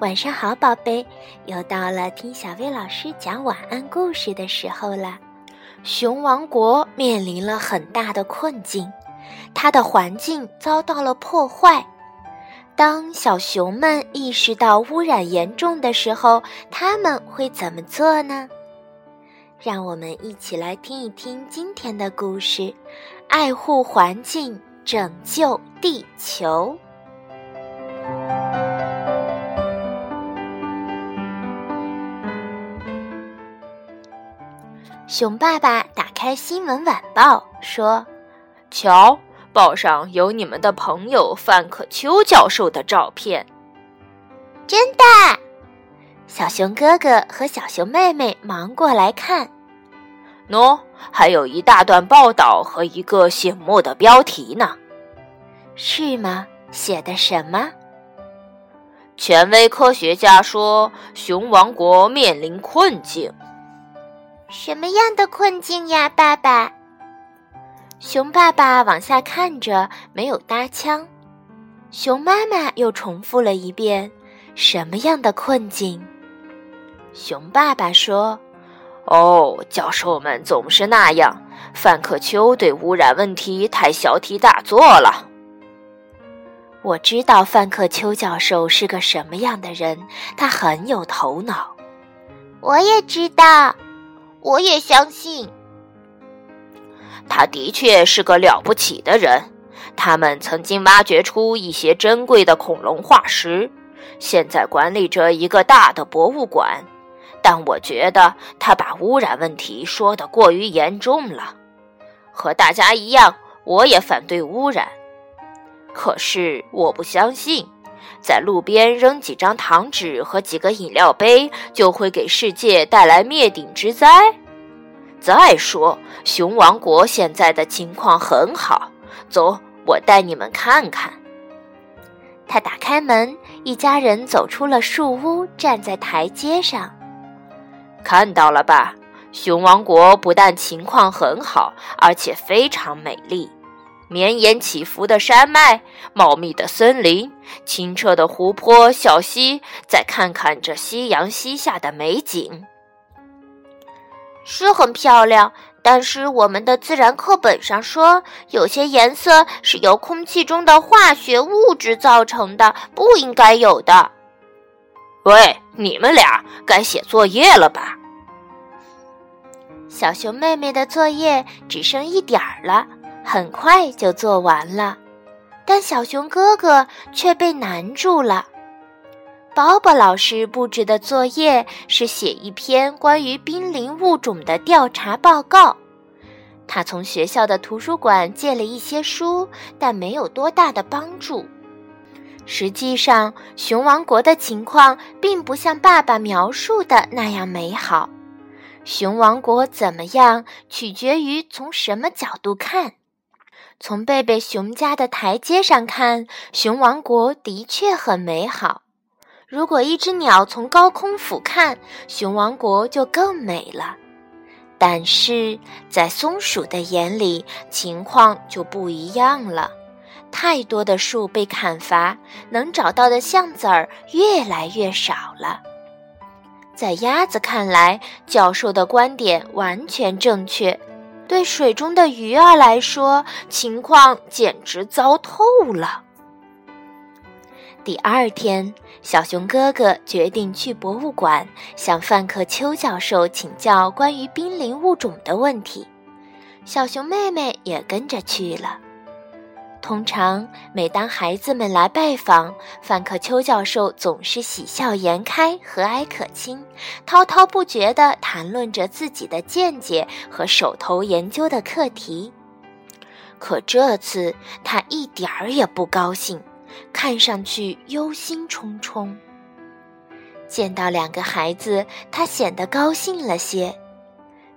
晚上好，宝贝，又到了听小薇老师讲晚安故事的时候了。熊王国面临了很大的困境，它的环境遭到了破坏。当小熊们意识到污染严重的时候，他们会怎么做呢？让我们一起来听一听今天的故事：爱护环境，拯救地球。熊爸爸打开《新闻晚报》，说：“瞧，报上有你们的朋友范可秋教授的照片。”真的？小熊哥哥和小熊妹妹忙过来看。喏，还有一大段报道和一个醒目的标题呢。是吗？写的什么？权威科学家说，熊王国面临困境。什么样的困境呀，爸爸？熊爸爸往下看着，没有搭腔。熊妈妈又重复了一遍：“什么样的困境？”熊爸爸说：“哦，教授们总是那样。范克秋对污染问题太小题大做了。”我知道范克秋教授是个什么样的人，他很有头脑。我也知道。我也相信，他的确是个了不起的人。他们曾经挖掘出一些珍贵的恐龙化石，现在管理着一个大的博物馆。但我觉得他把污染问题说得过于严重了。和大家一样，我也反对污染。可是我不相信。在路边扔几张糖纸和几个饮料杯，就会给世界带来灭顶之灾。再说，熊王国现在的情况很好，走，我带你们看看。他打开门，一家人走出了树屋，站在台阶上。看到了吧？熊王国不但情况很好，而且非常美丽。绵延起伏的山脉，茂密的森林，清澈的湖泊、小溪，再看看这夕阳西下的美景，是很漂亮。但是我们的自然课本上说，有些颜色是由空气中的化学物质造成的，不应该有的。喂，你们俩该写作业了吧？小熊妹妹的作业只剩一点儿了。很快就做完了，但小熊哥哥却被难住了。宝宝老师布置的作业是写一篇关于濒临物种的调查报告。他从学校的图书馆借了一些书，但没有多大的帮助。实际上，熊王国的情况并不像爸爸描述的那样美好。熊王国怎么样，取决于从什么角度看。从贝贝熊家的台阶上看，熊王国的确很美好。如果一只鸟从高空俯瞰，熊王国就更美了。但是在松鼠的眼里，情况就不一样了。太多的树被砍伐，能找到的橡子儿越来越少了。在鸭子看来，教授的观点完全正确。对水中的鱼儿来说，情况简直糟透了。第二天，小熊哥哥决定去博物馆向范克秋教授请教关于濒临物种的问题，小熊妹妹也跟着去了。通常，每当孩子们来拜访，范克秋教授总是喜笑颜开、和蔼可亲，滔滔不绝地谈论着自己的见解和手头研究的课题。可这次他一点儿也不高兴，看上去忧心忡忡。见到两个孩子，他显得高兴了些。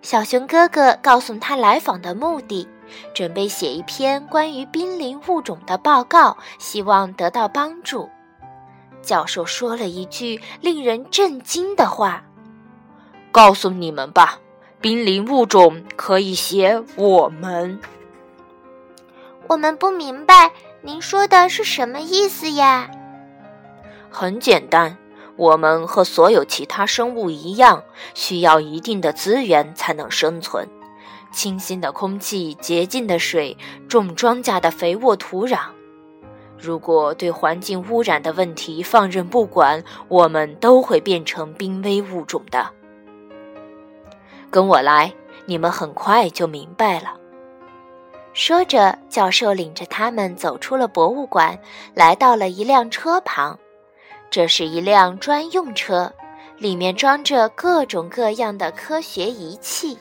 小熊哥哥告诉他来访的目的。准备写一篇关于濒临物种的报告，希望得到帮助。教授说了一句令人震惊的话：“告诉你们吧，濒临物种可以写我们。”我们不明白您说的是什么意思呀？很简单，我们和所有其他生物一样，需要一定的资源才能生存：清新的空气、洁净的水、种庄稼的肥沃土壤。如果对环境污染的问题放任不管，我们都会变成濒危物种的。跟我来，你们很快就明白了。说着，教授领着他们走出了博物馆，来到了一辆车旁。这是一辆专用车，里面装着各种各样的科学仪器。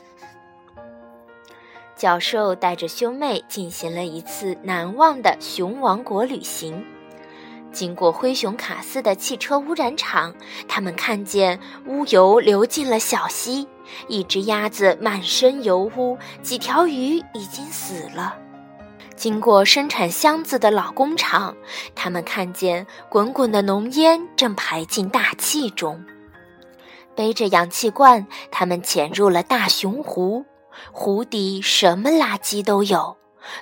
教授带着兄妹进行了一次难忘的熊王国旅行。经过灰熊卡斯的汽车污染厂，他们看见污油流进了小溪，一只鸭子满身油污，几条鱼已经死了。经过生产箱子的老工厂，他们看见滚滚的浓烟正排进大气中。背着氧气罐，他们潜入了大熊湖，湖底什么垃圾都有，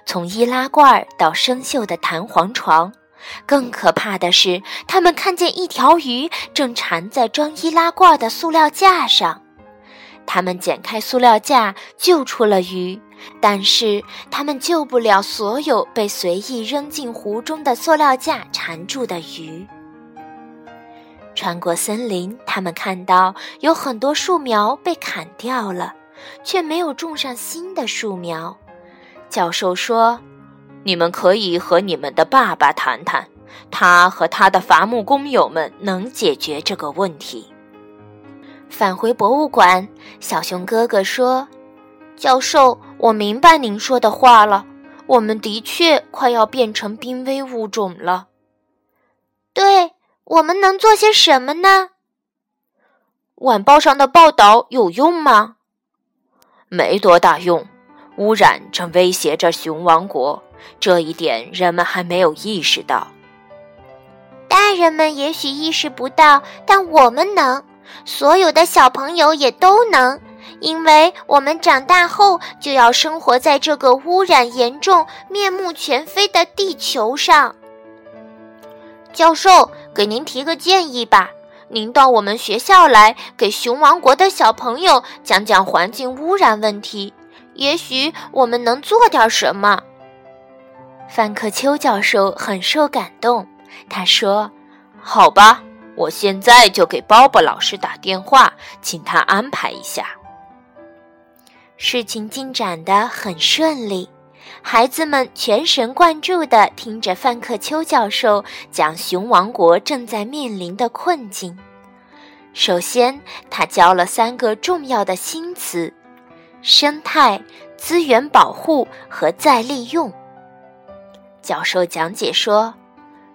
从易拉罐到生锈的弹簧床。更可怕的是，他们看见一条鱼正缠在装易拉罐的塑料架上。他们剪开塑料架，救出了鱼。但是他们救不了所有被随意扔进湖中的塑料架缠住的鱼。穿过森林，他们看到有很多树苗被砍掉了，却没有种上新的树苗。教授说：“你们可以和你们的爸爸谈谈，他和他的伐木工友们能解决这个问题。”返回博物馆，小熊哥哥说。教授，我明白您说的话了。我们的确快要变成濒危物种了。对，我们能做些什么呢？晚报上的报道有用吗？没多大用。污染正威胁着熊王国，这一点人们还没有意识到。大人们也许意识不到，但我们能。所有的小朋友也都能。因为我们长大后就要生活在这个污染严重、面目全非的地球上。教授，给您提个建议吧，您到我们学校来，给熊王国的小朋友讲讲环境污染问题，也许我们能做点什么。范克秋教授很受感动，他说：“好吧，我现在就给鲍勃老师打电话，请他安排一下。”事情进展得很顺利，孩子们全神贯注地听着范克秋教授讲熊王国正在面临的困境。首先，他教了三个重要的新词：生态、资源保护和再利用。教授讲解说，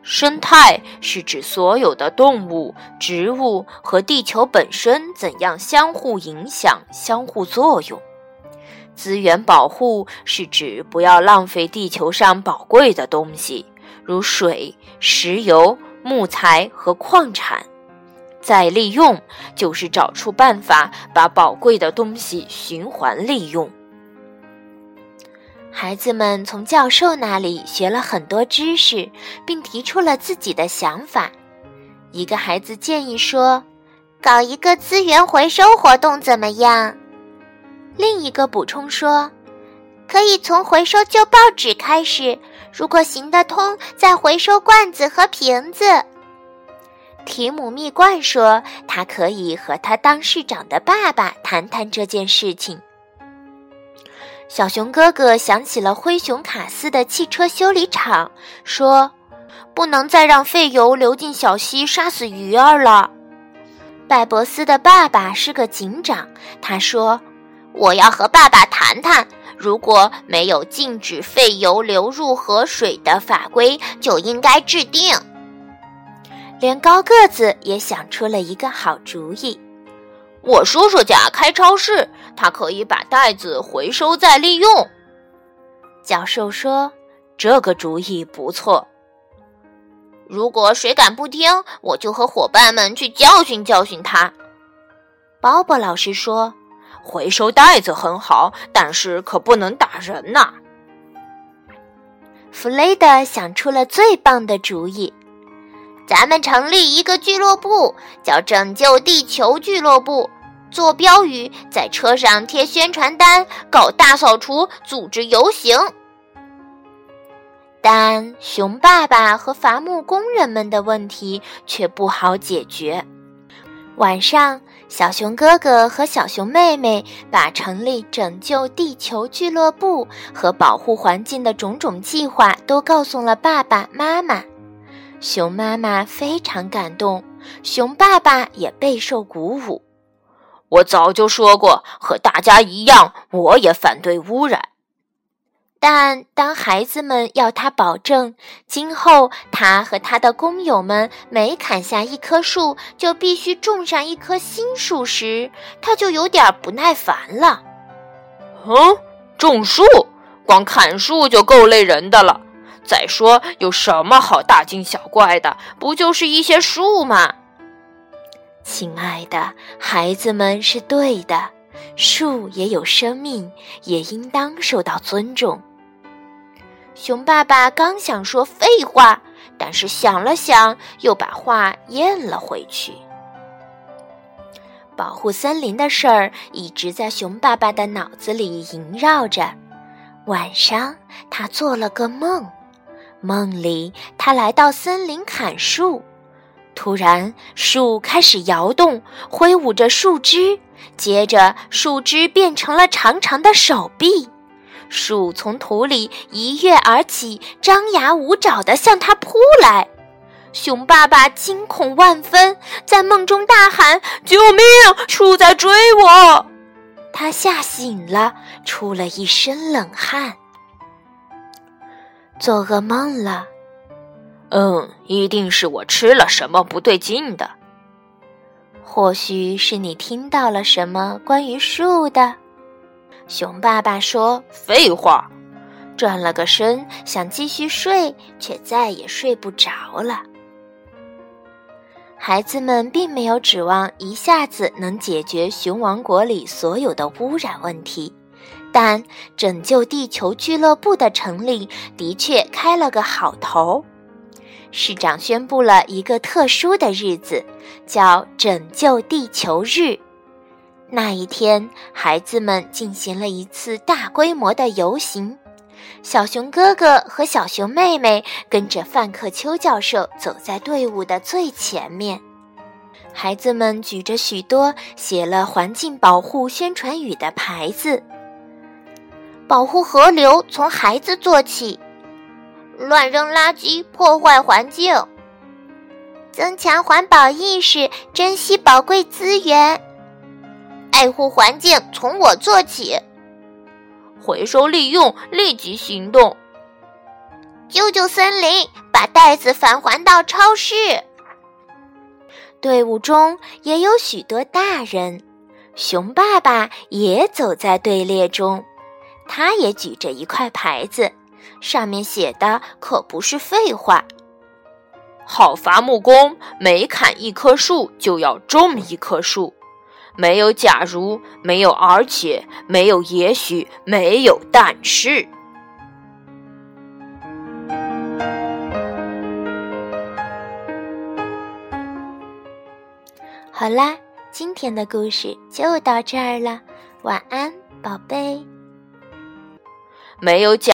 生态是指所有的动物、植物和地球本身怎样相互影响、相互作用。资源保护是指不要浪费地球上宝贵的东西，如水、石油、木材和矿产。再利用就是找出办法把宝贵的东西循环利用。孩子们从教授那里学了很多知识，并提出了自己的想法。一个孩子建议说：“搞一个资源回收活动怎么样？”另一个补充说：“可以从回收旧报纸开始，如果行得通，再回收罐子和瓶子。”提姆蜜罐说：“他可以和他当市长的爸爸谈谈这件事情。”小熊哥哥想起了灰熊卡斯的汽车修理厂，说：“不能再让废油流进小溪，杀死鱼儿了。”拜博斯的爸爸是个警长，他说。我要和爸爸谈谈，如果没有禁止废油流入河水的法规，就应该制定。连高个子也想出了一个好主意。我叔叔家开超市，他可以把袋子回收再利用。教授说：“这个主意不错。如果谁敢不听，我就和伙伴们去教训教训他。”鲍勃老师说。回收袋子很好，但是可不能打人呐。弗雷德想出了最棒的主意，咱们成立一个俱乐部，叫“拯救地球俱乐部”，做标语，在车上贴宣传单，搞大扫除，组织游行。但熊爸爸和伐木工人们的问题却不好解决。晚上，小熊哥哥和小熊妹妹把成立拯救地球俱乐部和保护环境的种种计划都告诉了爸爸妈妈。熊妈妈非常感动，熊爸爸也备受鼓舞。我早就说过，和大家一样，我也反对污染。但当孩子们要他保证今后他和他的工友们每砍下一棵树就必须种上一棵新树时，他就有点不耐烦了。嗯，种树，光砍树就够累人的了。再说，有什么好大惊小怪的？不就是一些树吗？亲爱的孩子们，是对的，树也有生命，也应当受到尊重。熊爸爸刚想说废话，但是想了想，又把话咽了回去。保护森林的事儿一直在熊爸爸的脑子里萦绕着。晚上，他做了个梦，梦里他来到森林砍树，突然树开始摇动，挥舞着树枝，接着树枝变成了长长的手臂。树从土里一跃而起，张牙舞爪地向他扑来。熊爸爸惊恐万分，在梦中大喊：“救命！树在追我！”他吓醒了，出了一身冷汗。做噩梦了？嗯，一定是我吃了什么不对劲的。或许是你听到了什么关于树的。熊爸爸说：“废话。”转了个身，想继续睡，却再也睡不着了。孩子们并没有指望一下子能解决熊王国里所有的污染问题，但拯救地球俱乐部的成立的确开了个好头。市长宣布了一个特殊的日子，叫“拯救地球日”。那一天，孩子们进行了一次大规模的游行。小熊哥哥和小熊妹妹跟着范克秋教授走在队伍的最前面。孩子们举着许多写了环境保护宣传语的牌子：“保护河流从孩子做起，乱扔垃圾破坏环境，增强环保意识，珍惜宝贵资源。”爱护环境从我做起，回收利用立即行动，救救森林，把袋子返还到超市。队伍中也有许多大人，熊爸爸也走在队列中，他也举着一块牌子，上面写的可不是废话。好伐木工，每砍一棵树就要种一棵树。没有假如，没有而且，没有也许，没有但是。好啦，今天的故事就到这儿了，晚安，宝贝。没有假。